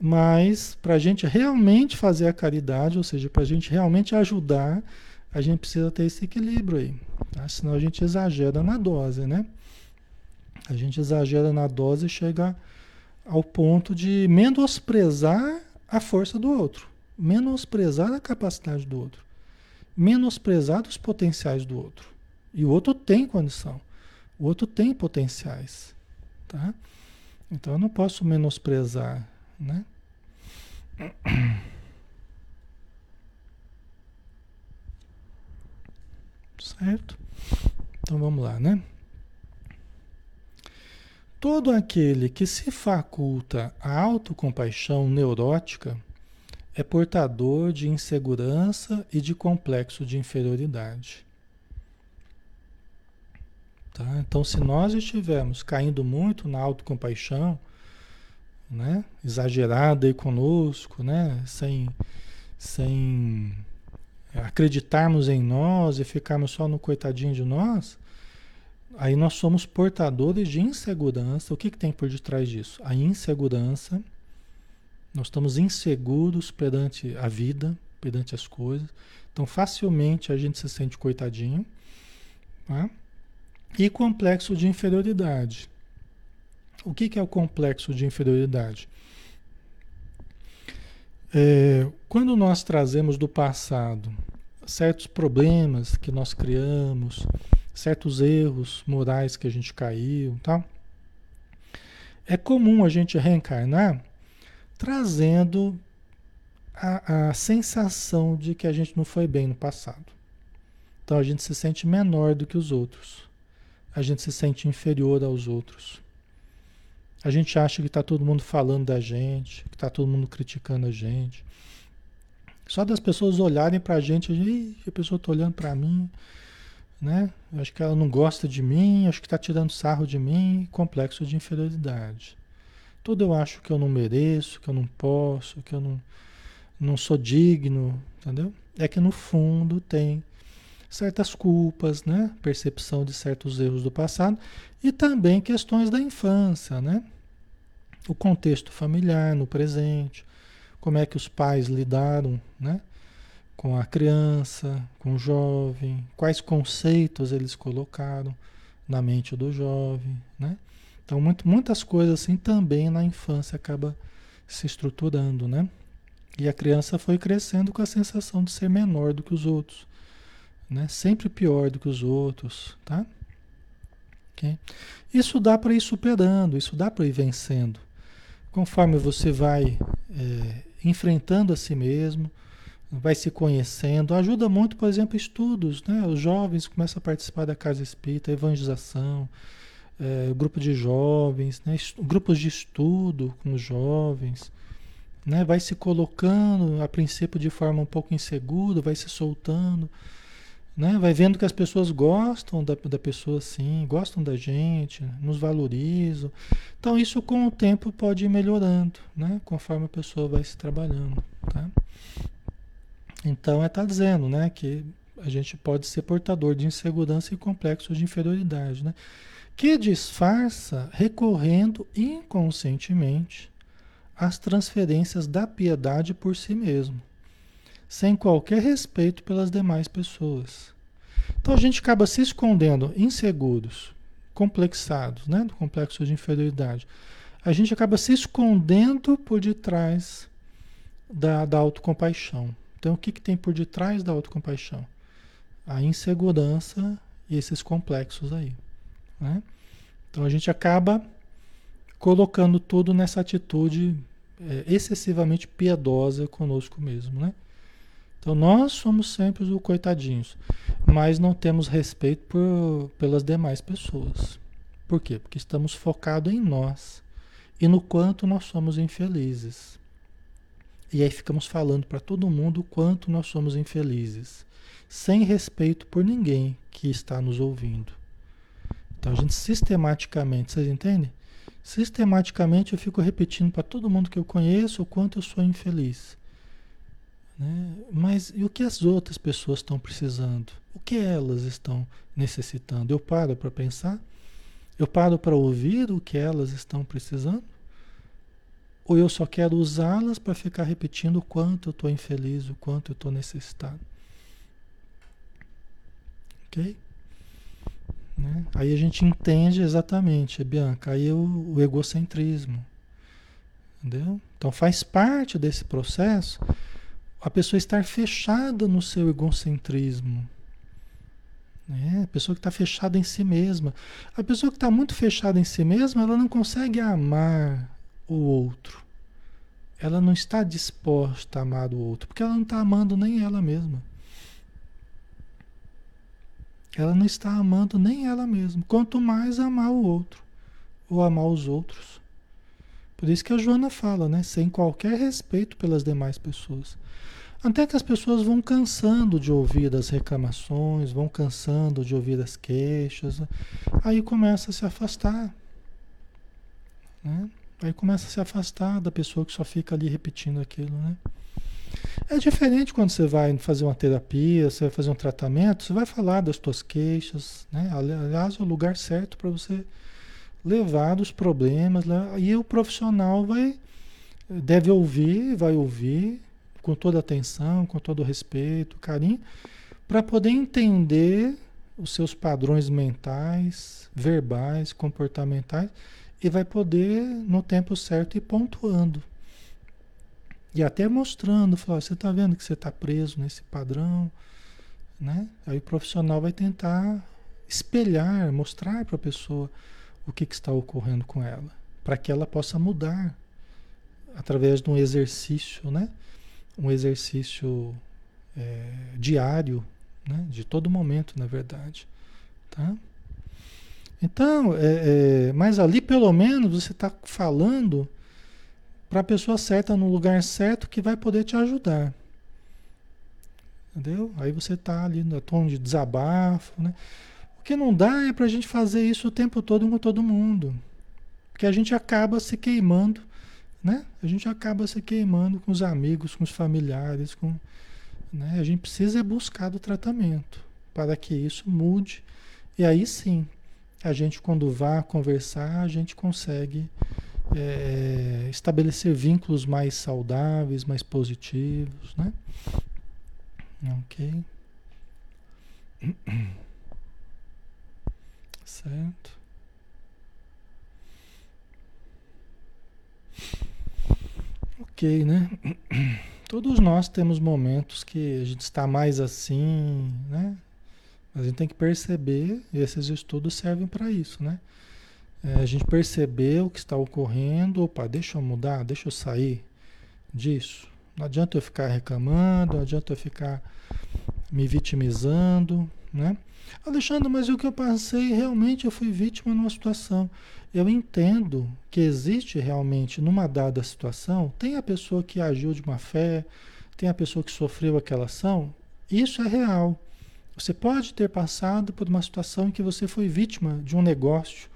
Mas para a gente realmente fazer a caridade, ou seja, para a gente realmente ajudar, a gente precisa ter esse equilíbrio aí. Tá? Senão a gente exagera na dose, né? A gente exagera na dose e chega ao ponto de menosprezar a força do outro, menosprezar a capacidade do outro, menosprezar os potenciais do outro. E o outro tem condição, o outro tem potenciais, tá? Então eu não posso menosprezar né? Certo? Então vamos lá, né? Todo aquele que se faculta a autocompaixão neurótica é portador de insegurança e de complexo de inferioridade. Tá? Então, se nós estivermos caindo muito na autocompaixão, né? exagerada aí conosco, né? sem, sem acreditarmos em nós e ficarmos só no coitadinho de nós, aí nós somos portadores de insegurança. O que, que tem por detrás disso? A insegurança. Nós estamos inseguros perante a vida, perante as coisas. Então, facilmente a gente se sente coitadinho. Tá? E complexo de inferioridade. O que, que é o complexo de inferioridade? É, quando nós trazemos do passado certos problemas que nós criamos, certos erros morais que a gente caiu, tá? É comum a gente reencarnar trazendo a, a sensação de que a gente não foi bem no passado. Então a gente se sente menor do que os outros. A gente se sente inferior aos outros. A gente acha que está todo mundo falando da gente, que está todo mundo criticando a gente. Só das pessoas olharem para a gente, a, pessoa está olhando para mim, né? Acho que ela não gosta de mim, acho que está tirando sarro de mim, complexo de inferioridade. Tudo eu acho que eu não mereço, que eu não posso, que eu não, não sou digno, entendeu? É que no fundo tem certas culpas, né? Percepção de certos erros do passado e também questões da infância, né? O contexto familiar no presente, como é que os pais lidaram, né? Com a criança, com o jovem, quais conceitos eles colocaram na mente do jovem, né? Então, muito, muitas coisas assim também na infância acaba se estruturando, né? E a criança foi crescendo com a sensação de ser menor do que os outros né? Sempre pior do que os outros, tá? Okay? Isso dá para ir superando, isso dá para ir vencendo. Conforme você vai é, enfrentando a si mesmo, vai se conhecendo, ajuda muito, por exemplo, estudos, né? Os jovens começam a participar da casa espírita, evangelização, é, grupo de jovens, né? grupos de estudo com os jovens, né? Vai se colocando, a princípio de forma um pouco insegura, vai se soltando, né? Vai vendo que as pessoas gostam da, da pessoa assim, gostam da gente, nos valorizam. Então isso com o tempo pode ir melhorando, né? Conforme a pessoa vai se trabalhando, tá? Então é tá dizendo, né, que a gente pode ser portador de insegurança e complexo de inferioridade, né? Que disfarça recorrendo inconscientemente às transferências da piedade por si mesmo sem qualquer respeito pelas demais pessoas. Então a gente acaba se escondendo inseguros, complexados, né, do complexo de inferioridade. A gente acaba se escondendo por detrás da, da autocompaixão. Então, o que, que tem por detrás da autocompaixão? A insegurança e esses complexos aí. Né? Então, a gente acaba colocando tudo nessa atitude é, excessivamente piedosa conosco mesmo, né? Então nós somos sempre os coitadinhos, mas não temos respeito por, pelas demais pessoas. Por quê? Porque estamos focados em nós e no quanto nós somos infelizes. E aí ficamos falando para todo mundo o quanto nós somos infelizes, sem respeito por ninguém que está nos ouvindo. Então a gente sistematicamente, vocês entendem? Sistematicamente eu fico repetindo para todo mundo que eu conheço o quanto eu sou infeliz. Né? Mas e o que as outras pessoas estão precisando? O que elas estão necessitando? Eu paro para pensar? Eu paro para ouvir o que elas estão precisando? Ou eu só quero usá-las para ficar repetindo o quanto eu estou infeliz, o quanto eu estou necessitado? Ok? Né? Aí a gente entende exatamente, Bianca, aí o, o egocentrismo. Entendeu? Então faz parte desse processo a pessoa estar fechada no seu egocentrismo. Né? A pessoa que está fechada em si mesma. A pessoa que está muito fechada em si mesma, ela não consegue amar o outro. Ela não está disposta a amar o outro, porque ela não está amando nem ela mesma. Ela não está amando nem ela mesma. Quanto mais amar o outro, ou amar os outros. Por isso que a Joana fala, né? Sem qualquer respeito pelas demais pessoas. Até que as pessoas vão cansando de ouvir as reclamações, vão cansando de ouvir as queixas, aí começa a se afastar. Né? Aí começa a se afastar da pessoa que só fica ali repetindo aquilo, né? É diferente quando você vai fazer uma terapia, você vai fazer um tratamento, você vai falar das suas queixas, né? Aliás, é o lugar certo para você levar os problemas, e o profissional vai deve ouvir, vai ouvir com toda atenção, com todo respeito, carinho, para poder entender os seus padrões mentais, verbais, comportamentais e vai poder no tempo certo ir pontuando e até mostrando, falar, você está vendo que você está preso nesse padrão, né? Aí o profissional vai tentar espelhar, mostrar para a pessoa o que, que está ocorrendo com ela, para que ela possa mudar através de um exercício, né? Um exercício é, diário, né? De todo momento, na verdade, tá? Então, é, é, mas ali pelo menos você está falando para a pessoa certa no lugar certo que vai poder te ajudar. Entendeu? Aí você está ali no tom de desabafo, né? O que não dá é para a gente fazer isso o tempo todo com todo mundo. Porque a gente acaba se queimando, né? A gente acaba se queimando com os amigos, com os familiares, com... Né? A gente precisa buscar do tratamento para que isso mude. E aí sim, a gente quando vá conversar, a gente consegue é, estabelecer vínculos mais saudáveis, mais positivos, né? Ok. Certo. Ok, né? Todos nós temos momentos que a gente está mais assim, né? A gente tem que perceber, e esses estudos servem para isso, né? é, a gente perceber o que está ocorrendo, opa, deixa eu mudar, deixa eu sair disso. Não adianta eu ficar reclamando, não adianta eu ficar me vitimizando, né? Alexandre, mas o que eu passei, realmente eu fui vítima numa situação. Eu entendo que existe realmente numa dada situação, tem a pessoa que agiu de má fé, tem a pessoa que sofreu aquela ação, isso é real. Você pode ter passado por uma situação em que você foi vítima de um negócio,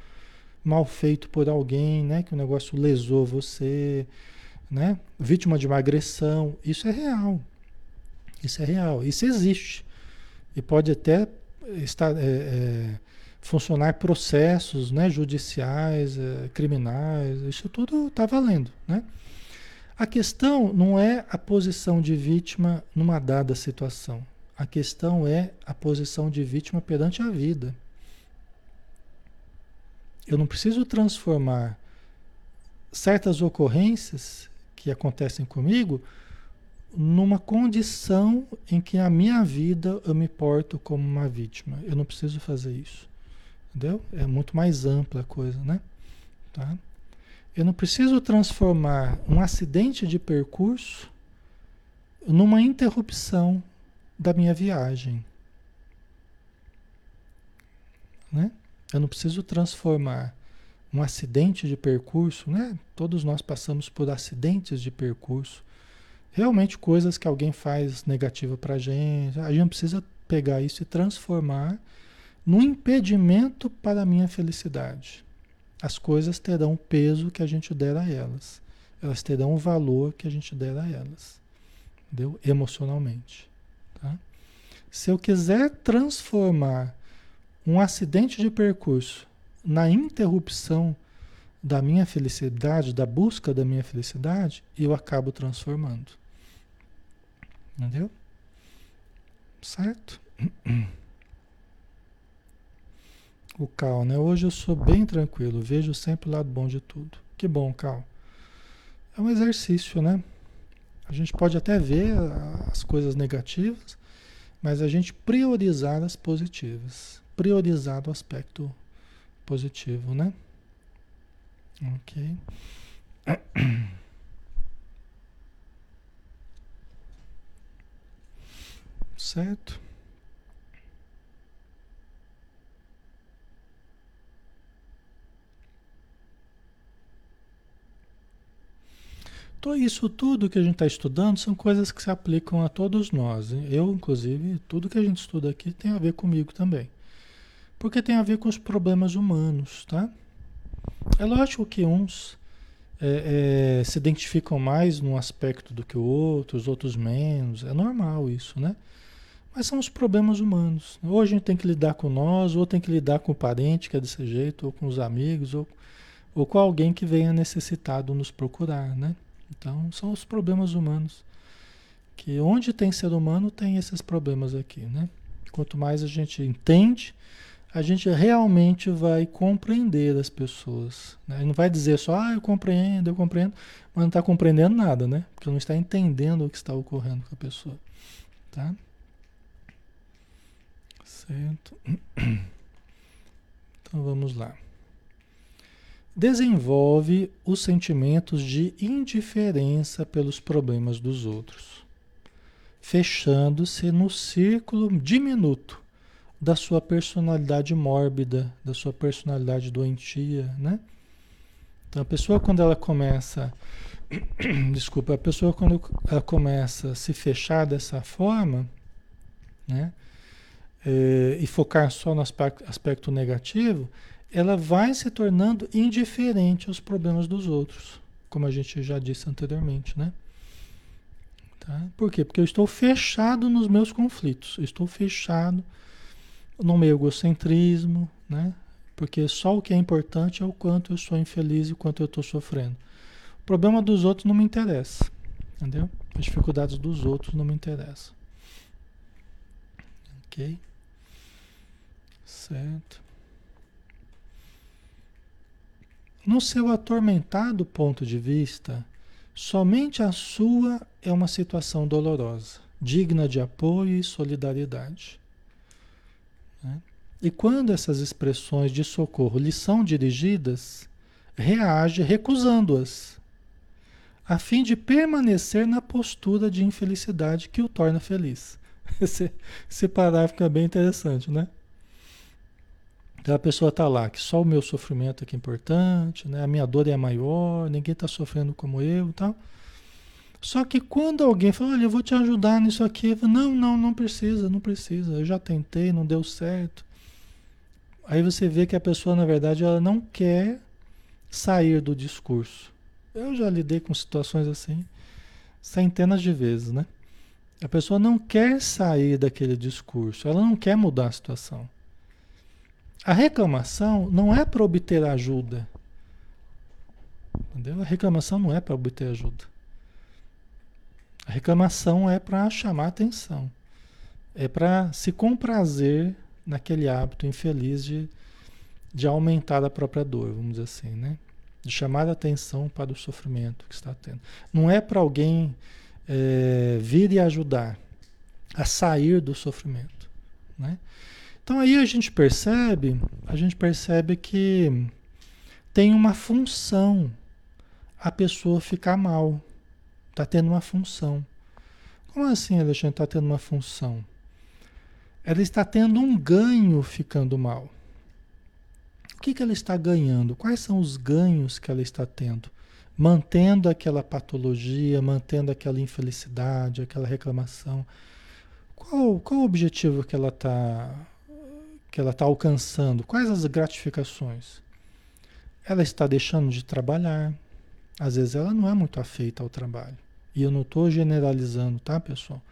mal feito por alguém, né? Que o negócio lesou você, né? Vítima de uma agressão. Isso é real. Isso é real. Isso existe. E pode até estar, é, é, funcionar processos né, judiciais, é, criminais. Isso tudo está valendo, né? A questão não é a posição de vítima numa dada situação. A questão é a posição de vítima perante a vida. Eu não preciso transformar certas ocorrências que acontecem comigo numa condição em que a minha vida eu me porto como uma vítima. Eu não preciso fazer isso. Entendeu? É muito mais ampla a coisa, né? Tá? Eu não preciso transformar um acidente de percurso numa interrupção da minha viagem. Né? Eu não preciso transformar um acidente de percurso, né? Todos nós passamos por acidentes de percurso. Realmente coisas que alguém faz negativa para a gente. A gente precisa pegar isso e transformar no impedimento para a minha felicidade. As coisas terão o peso que a gente der a elas. Elas terão o valor que a gente der a elas. Entendeu? Emocionalmente. Tá? Se eu quiser transformar um acidente de percurso na interrupção da minha felicidade, da busca da minha felicidade, eu acabo transformando. Entendeu? Certo? O Cal, né? Hoje eu sou bem tranquilo, vejo sempre o lado bom de tudo. Que bom, Cal. É um exercício, né? A gente pode até ver as coisas negativas, mas a gente priorizar as positivas. Priorizar o aspecto positivo, né? Ok. Certo? Então, isso tudo que a gente está estudando são coisas que se aplicam a todos nós. Eu, inclusive, tudo que a gente estuda aqui tem a ver comigo também. Porque tem a ver com os problemas humanos, tá? É lógico que uns é, é, se identificam mais num aspecto do que o outro, os outros menos. É normal isso, né? Mas são os problemas humanos. Ou a gente tem que lidar com nós, ou tem que lidar com o parente que é desse jeito, ou com os amigos, ou, ou com alguém que venha necessitado nos procurar, né? Então, são os problemas humanos. Que onde tem ser humano, tem esses problemas aqui, né? Quanto mais a gente entende, a gente realmente vai compreender as pessoas. Né? Não vai dizer só, ah, eu compreendo, eu compreendo, mas não está compreendendo nada, né? Porque não está entendendo o que está ocorrendo com a pessoa. Tá? Certo? Então vamos lá desenvolve os sentimentos de indiferença pelos problemas dos outros, fechando-se no círculo diminuto da sua personalidade mórbida, da sua personalidade doentia, né? Então a pessoa quando ela começa, desculpa, a pessoa quando ela começa a se fechar dessa forma, né? É, e focar só no aspecto, negativo, ela vai se tornando indiferente aos problemas dos outros, como a gente já disse anteriormente, né? Tá? Por quê? Porque eu estou fechado nos meus conflitos, estou fechado no meu egocentrismo, né? Porque só o que é importante é o quanto eu sou infeliz e o quanto eu estou sofrendo. O problema dos outros não me interessa, entendeu? As dificuldades dos outros não me interessam. Ok? Certo. No seu atormentado ponto de vista, somente a sua é uma situação dolorosa, digna de apoio e solidariedade. Né? E quando essas expressões de socorro lhe são dirigidas, reage recusando-as, a fim de permanecer na postura de infelicidade que o torna feliz. Esse, esse parágrafo é bem interessante, né? Então a pessoa está lá, que só o meu sofrimento é que é importante, né? a minha dor é maior, ninguém está sofrendo como eu tal. Só que quando alguém fala, olha, eu vou te ajudar nisso aqui, falo, não, não, não precisa, não precisa, eu já tentei, não deu certo. Aí você vê que a pessoa, na verdade, ela não quer sair do discurso. Eu já lidei com situações assim centenas de vezes, né? A pessoa não quer sair daquele discurso, ela não quer mudar a situação. A reclamação não é para obter ajuda. Entendeu? A reclamação não é para obter ajuda. A reclamação é para chamar atenção. É para se comprazer naquele hábito infeliz de, de aumentar a própria dor, vamos dizer assim, né? De chamar a atenção para o sofrimento que está tendo. Não é para alguém é, vir e ajudar a sair do sofrimento. Né? Então aí a gente percebe, a gente percebe que tem uma função a pessoa ficar mal. Está tendo uma função. Como assim, Alexandre, está tendo uma função? Ela está tendo um ganho ficando mal. O que, que ela está ganhando? Quais são os ganhos que ela está tendo? Mantendo aquela patologia, mantendo aquela infelicidade, aquela reclamação. Qual, qual o objetivo que ela está que ela está alcançando? Quais as gratificações? Ela está deixando de trabalhar. Às vezes ela não é muito afeita ao trabalho. E eu não estou generalizando, tá, pessoal?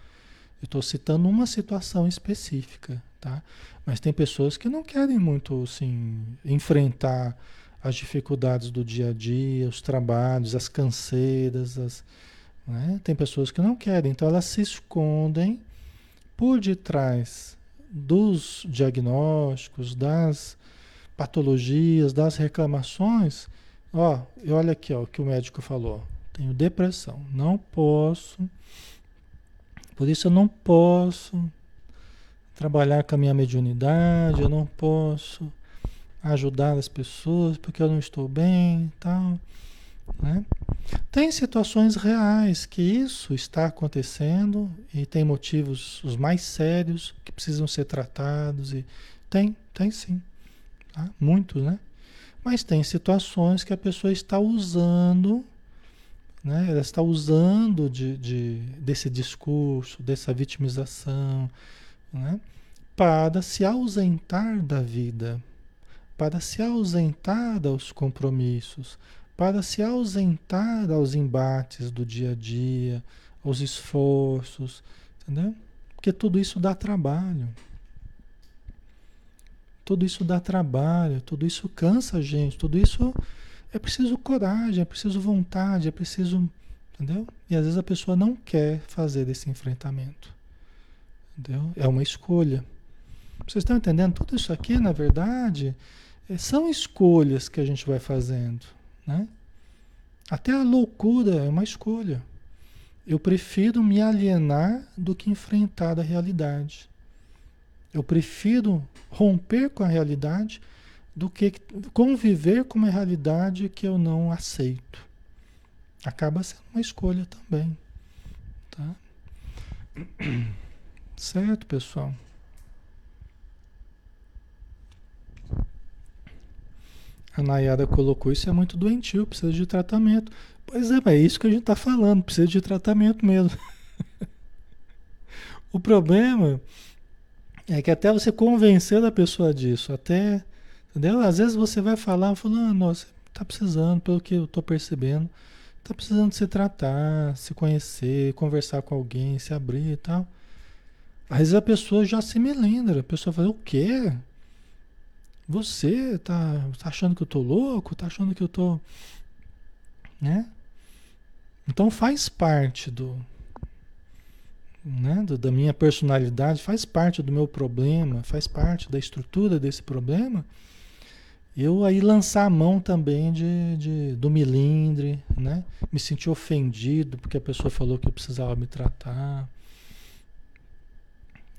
Eu estou citando uma situação específica, tá? Mas tem pessoas que não querem muito, assim, enfrentar as dificuldades do dia a dia, os trabalhos, as canseiras, as, né? tem pessoas que não querem, então elas se escondem por detrás dos diagnósticos, das patologias, das reclamações. Ó, olha aqui ó, o que o médico falou. Tenho depressão, não posso por isso eu não posso trabalhar com a minha mediunidade, eu não posso ajudar as pessoas porque eu não estou bem e tal. Né? Tem situações reais que isso está acontecendo e tem motivos os mais sérios que precisam ser tratados e tem, tem sim, tá? muitos, né? Mas tem situações que a pessoa está usando né? Ela está usando de, de, desse discurso, dessa vitimização, né? para se ausentar da vida, para se ausentar dos compromissos, para se ausentar aos embates do dia a dia, aos esforços, entendeu? Porque tudo isso dá trabalho. Tudo isso dá trabalho, tudo isso cansa a gente, tudo isso é preciso coragem, é preciso vontade, é preciso. Entendeu? E às vezes a pessoa não quer fazer esse enfrentamento. Entendeu? É uma escolha. Vocês estão entendendo? Tudo isso aqui, na verdade, é, são escolhas que a gente vai fazendo. Né? Até a loucura é uma escolha. Eu prefiro me alienar do que enfrentar a realidade. Eu prefiro romper com a realidade do que conviver com uma realidade que eu não aceito. Acaba sendo uma escolha também. Tá? Certo, pessoal? A Nayara colocou isso é muito doentio, precisa de tratamento. Pois é, é isso que a gente está falando, precisa de tratamento mesmo. o problema é que até você convencer a pessoa disso, até Entendeu? Às vezes você vai falar, falando, ah, nossa, tá precisando, pelo que eu tô percebendo, tá precisando se tratar, se conhecer, conversar com alguém, se abrir e tal. Às vezes a pessoa já se melindra, a pessoa fala, o quê? Você tá, tá achando que eu tô louco? Tá achando que eu tô. Né? Então faz parte do, né, da minha personalidade, faz parte do meu problema, faz parte da estrutura desse problema eu aí lançar a mão também de, de, do milindre, né? Me sentir ofendido porque a pessoa falou que eu precisava me tratar.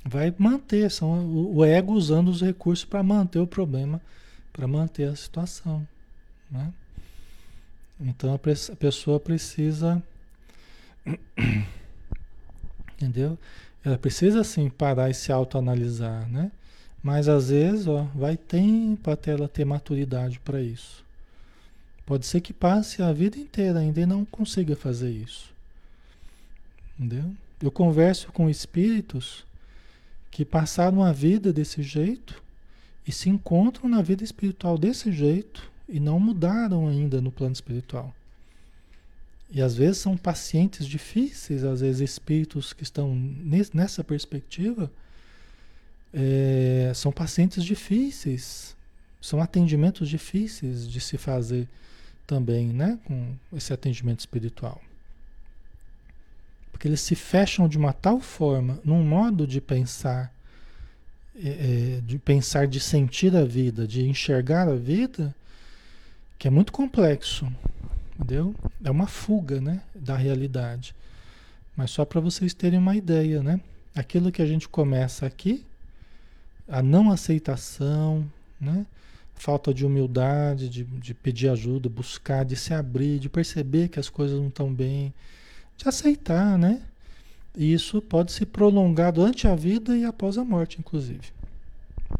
Vai manter, são o ego usando os recursos para manter o problema, para manter a situação, né? Então a pessoa precisa, entendeu? Ela precisa assim parar e se autoanalisar, né? Mas às vezes, ó, vai tempo até ela ter maturidade para isso. Pode ser que passe a vida inteira ainda e não consiga fazer isso. Entendeu? Eu converso com espíritos que passaram a vida desse jeito e se encontram na vida espiritual desse jeito e não mudaram ainda no plano espiritual. E às vezes são pacientes difíceis, às vezes espíritos que estão nessa perspectiva é, são pacientes difíceis, são atendimentos difíceis de se fazer também, né? Com esse atendimento espiritual. Porque eles se fecham de uma tal forma, num modo de pensar, é, é, de pensar, de sentir a vida, de enxergar a vida, que é muito complexo, entendeu? É uma fuga, né? Da realidade. Mas só para vocês terem uma ideia, né? Aquilo que a gente começa aqui, a não aceitação, né? Falta de humildade, de, de pedir ajuda, buscar, de se abrir, de perceber que as coisas não estão bem, de aceitar, né? E isso pode se prolongar durante a vida e após a morte, inclusive.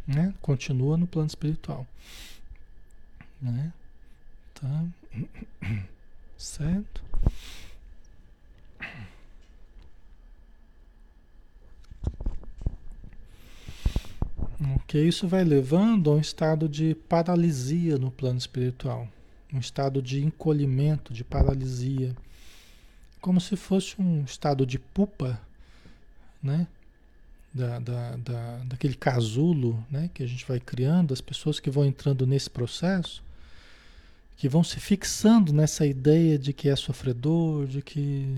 Né? Continua no plano espiritual. Né? Tá? Certo? Ok, isso vai levando a um estado de paralisia no plano espiritual, um estado de encolhimento, de paralisia, como se fosse um estado de pupa, né? Da, da, da, daquele casulo né? que a gente vai criando, as pessoas que vão entrando nesse processo, que vão se fixando nessa ideia de que é sofredor, de que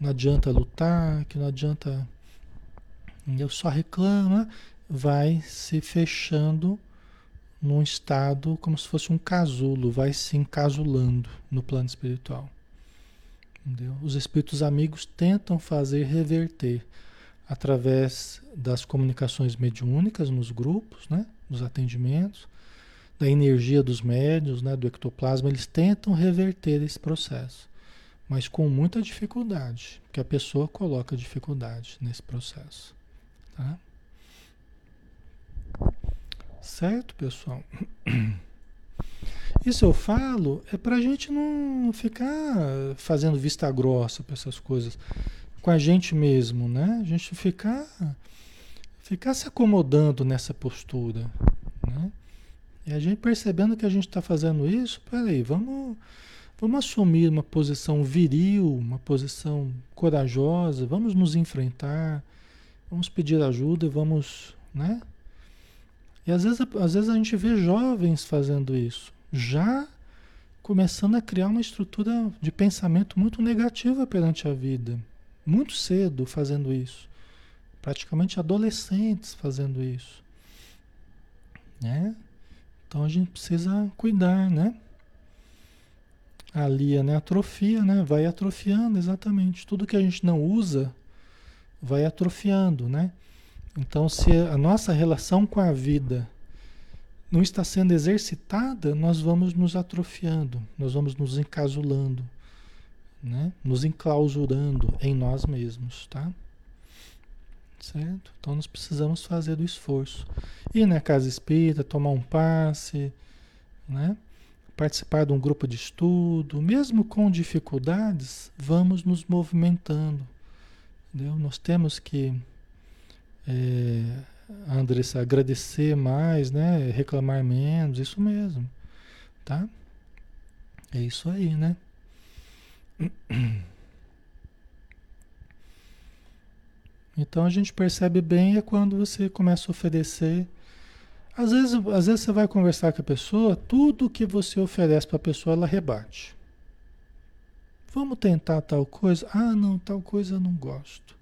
não adianta lutar, que não adianta. Eu só reclamo, né? vai se fechando num estado como se fosse um casulo, vai se encasulando no plano espiritual. Entendeu? Os espíritos amigos tentam fazer reverter através das comunicações mediúnicas nos grupos, né, nos atendimentos, da energia dos médios, né, do ectoplasma, eles tentam reverter esse processo, mas com muita dificuldade, porque a pessoa coloca dificuldade nesse processo. Tá? Certo, pessoal? Isso eu falo é para a gente não ficar fazendo vista grossa para essas coisas com a gente mesmo, né? A gente ficar, ficar se acomodando nessa postura, né? E a gente percebendo que a gente está fazendo isso, peraí, vamos, vamos assumir uma posição viril, uma posição corajosa, vamos nos enfrentar, vamos pedir ajuda, vamos, né? E às vezes, às vezes a gente vê jovens fazendo isso, já começando a criar uma estrutura de pensamento muito negativa perante a vida, muito cedo fazendo isso, praticamente adolescentes fazendo isso, né? Então a gente precisa cuidar, né? Ali, né? Atrofia, né? Vai atrofiando, exatamente. Tudo que a gente não usa vai atrofiando, né? Então, se a nossa relação com a vida não está sendo exercitada, nós vamos nos atrofiando, nós vamos nos encasulando, né? nos enclausurando em nós mesmos, tá? Certo? Então nós precisamos fazer o esforço. Ir na casa espírita, tomar um passe, né? participar de um grupo de estudo, mesmo com dificuldades, vamos nos movimentando. Entendeu? Nós temos que é, Andressa, agradecer mais, né? Reclamar menos, isso mesmo, tá? É isso aí, né? Então a gente percebe bem é quando você começa a oferecer. Às vezes, às vezes você vai conversar com a pessoa, tudo que você oferece para a pessoa, ela rebate. Vamos tentar tal coisa? Ah, não, tal coisa eu não gosto.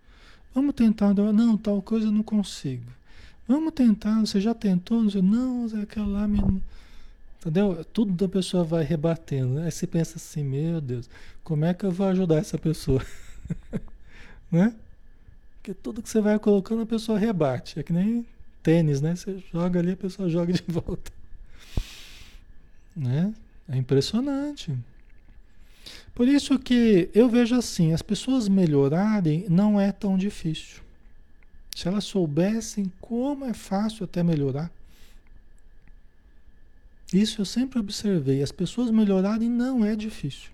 Vamos tentar, não, tal coisa eu não consigo. Vamos tentar, você já tentou? Não, aquela lá me... Entendeu? Tudo da pessoa vai rebatendo. Né? Aí você pensa assim, meu Deus, como é que eu vou ajudar essa pessoa? né? Porque tudo que você vai colocando, a pessoa rebate. É que nem tênis, né? Você joga ali, a pessoa joga de volta. Né? É impressionante. Por isso que eu vejo assim, as pessoas melhorarem não é tão difícil. Se elas soubessem como é fácil até melhorar. Isso eu sempre observei. As pessoas melhorarem não é difícil.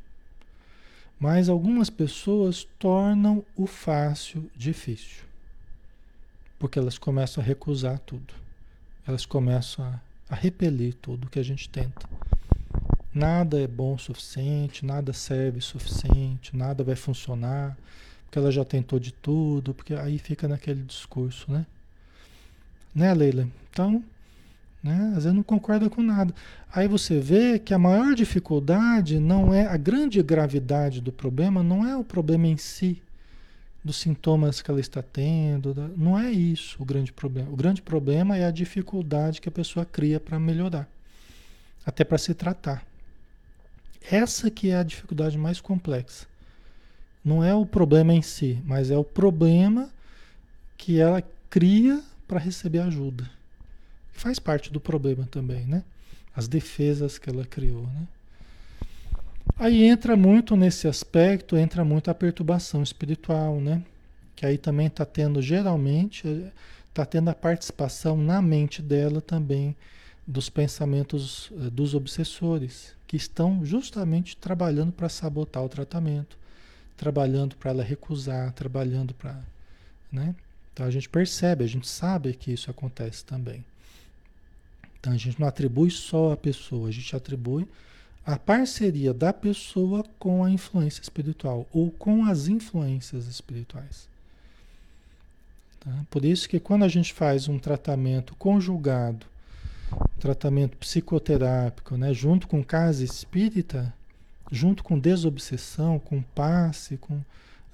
Mas algumas pessoas tornam o fácil difícil. Porque elas começam a recusar tudo. Elas começam a, a repelir tudo que a gente tenta. Nada é bom o suficiente, nada serve o suficiente, nada vai funcionar porque ela já tentou de tudo, porque aí fica naquele discurso, né? Né, Leila? Então, né, às vezes não concorda com nada. Aí você vê que a maior dificuldade não é a grande gravidade do problema, não é o problema em si, dos sintomas que ela está tendo, não é isso o grande problema. O grande problema é a dificuldade que a pessoa cria para melhorar, até para se tratar. Essa que é a dificuldade mais complexa Não é o problema em si, mas é o problema que ela cria para receber ajuda. Faz parte do problema também, né? As defesas que ela criou, né? Aí entra muito nesse aspecto, entra muito a perturbação espiritual, né? Que aí também está tendo, geralmente, está tendo a participação na mente dela também dos pensamentos eh, dos obsessores, que estão justamente trabalhando para sabotar o tratamento, trabalhando para ela recusar, trabalhando para. Né? Então a gente percebe, a gente sabe que isso acontece também. Então a gente não atribui só a pessoa, a gente atribui a parceria da pessoa com a influência espiritual ou com as influências espirituais. Tá? Por isso que quando a gente faz um tratamento conjugado, tratamento psicoterápico, né, junto com casa espírita, junto com desobsessão, com passe, com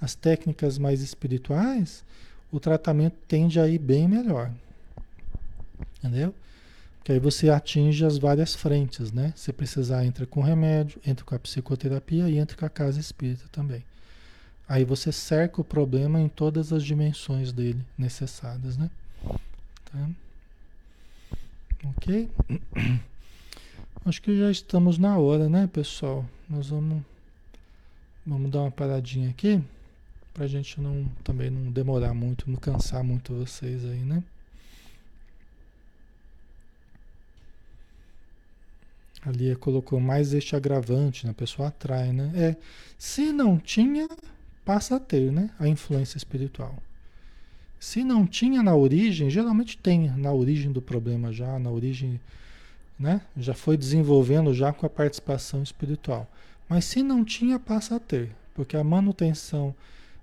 as técnicas mais espirituais, o tratamento tende a ir bem melhor. Entendeu? Que aí você atinge as várias frentes, né? Se precisar, entra com remédio, entra com a psicoterapia e entra com a casa espírita também. Aí você cerca o problema em todas as dimensões dele necessárias, né? Tá? Ok? Acho que já estamos na hora, né, pessoal? Nós vamos, vamos dar uma paradinha aqui para a gente não também não demorar muito, não cansar muito vocês aí, né? Ali colocou mais este agravante, né? a pessoa atrai, né? É, se não tinha, passa a ter, né? A influência espiritual. Se não tinha na origem, geralmente tem na origem do problema já, na origem, né? Já foi desenvolvendo já com a participação espiritual. Mas se não tinha, passa a ter, porque a manutenção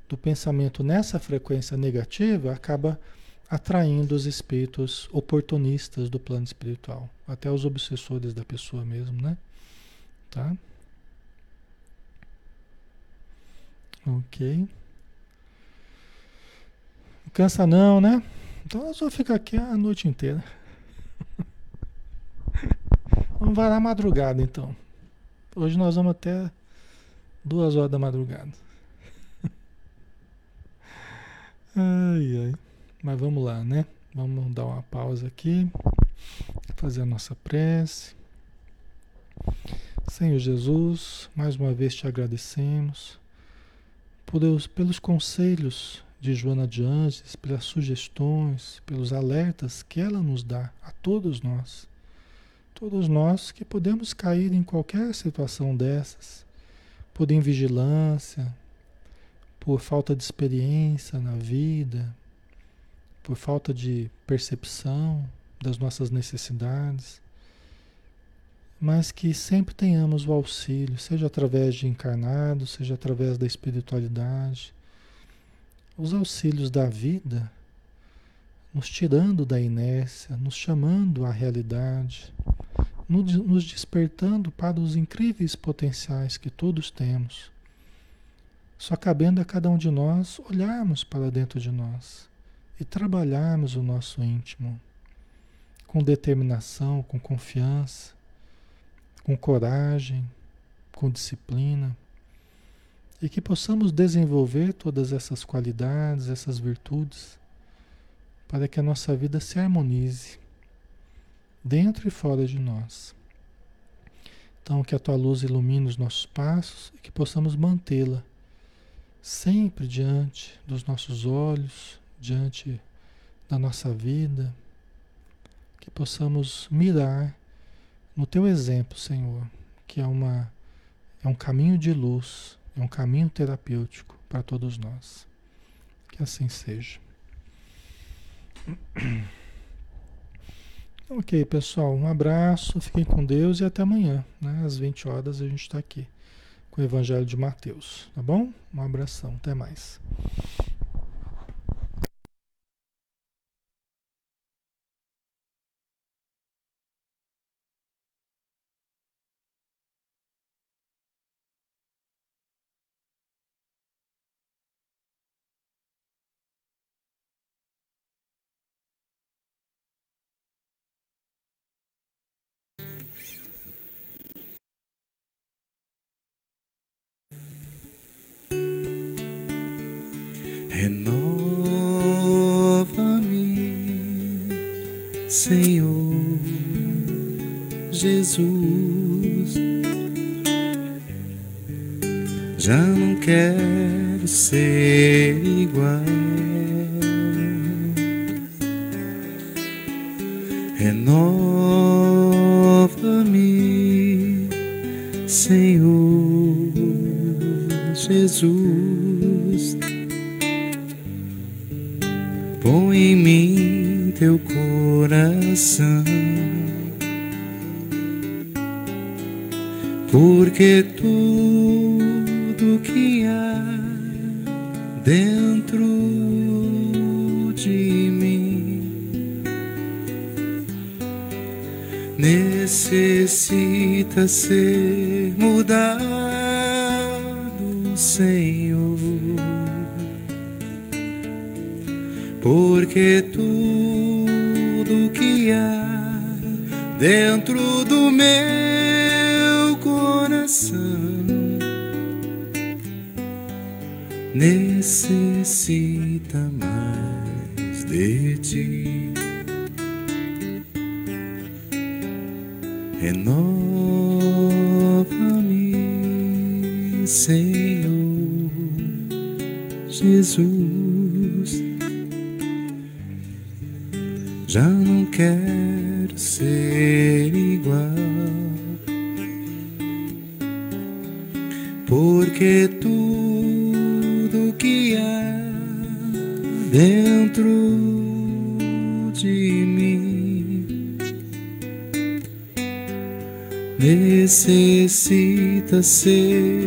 do pensamento nessa frequência negativa acaba atraindo os espíritos oportunistas do plano espiritual, até os obsessores da pessoa mesmo, né? Tá? Ok. Cansa não, né? Então nós vamos ficar aqui a noite inteira. Vamos varar a madrugada então. Hoje nós vamos até duas horas da madrugada. ai, ai. Mas vamos lá, né? Vamos dar uma pausa aqui, fazer a nossa prece. Senhor Jesus, mais uma vez te agradecemos por, pelos conselhos de Joana de Anjos, pelas sugestões, pelos alertas que ela nos dá a todos nós. Todos nós que podemos cair em qualquer situação dessas, por invigilância, por falta de experiência na vida, por falta de percepção das nossas necessidades, mas que sempre tenhamos o auxílio, seja através de encarnados, seja através da espiritualidade, os auxílios da vida, nos tirando da inércia, nos chamando à realidade, nos despertando para os incríveis potenciais que todos temos. Só cabendo a cada um de nós olharmos para dentro de nós e trabalharmos o nosso íntimo com determinação, com confiança, com coragem, com disciplina e que possamos desenvolver todas essas qualidades, essas virtudes, para que a nossa vida se harmonize dentro e fora de nós. Então, que a tua luz ilumine os nossos passos e que possamos mantê-la sempre diante dos nossos olhos, diante da nossa vida, que possamos mirar no teu exemplo, Senhor, que é uma é um caminho de luz, é um caminho terapêutico para todos nós. Que assim seja. Ok, pessoal, um abraço, fiquem com Deus e até amanhã, né? Às 20 horas a gente está aqui com o Evangelho de Mateus, tá bom? Um abração, até mais. Porque tudo que há dentro de mim necessita ser Senhor Jesus. Já não quero ser igual, porque tudo que há dentro de mim necessita ser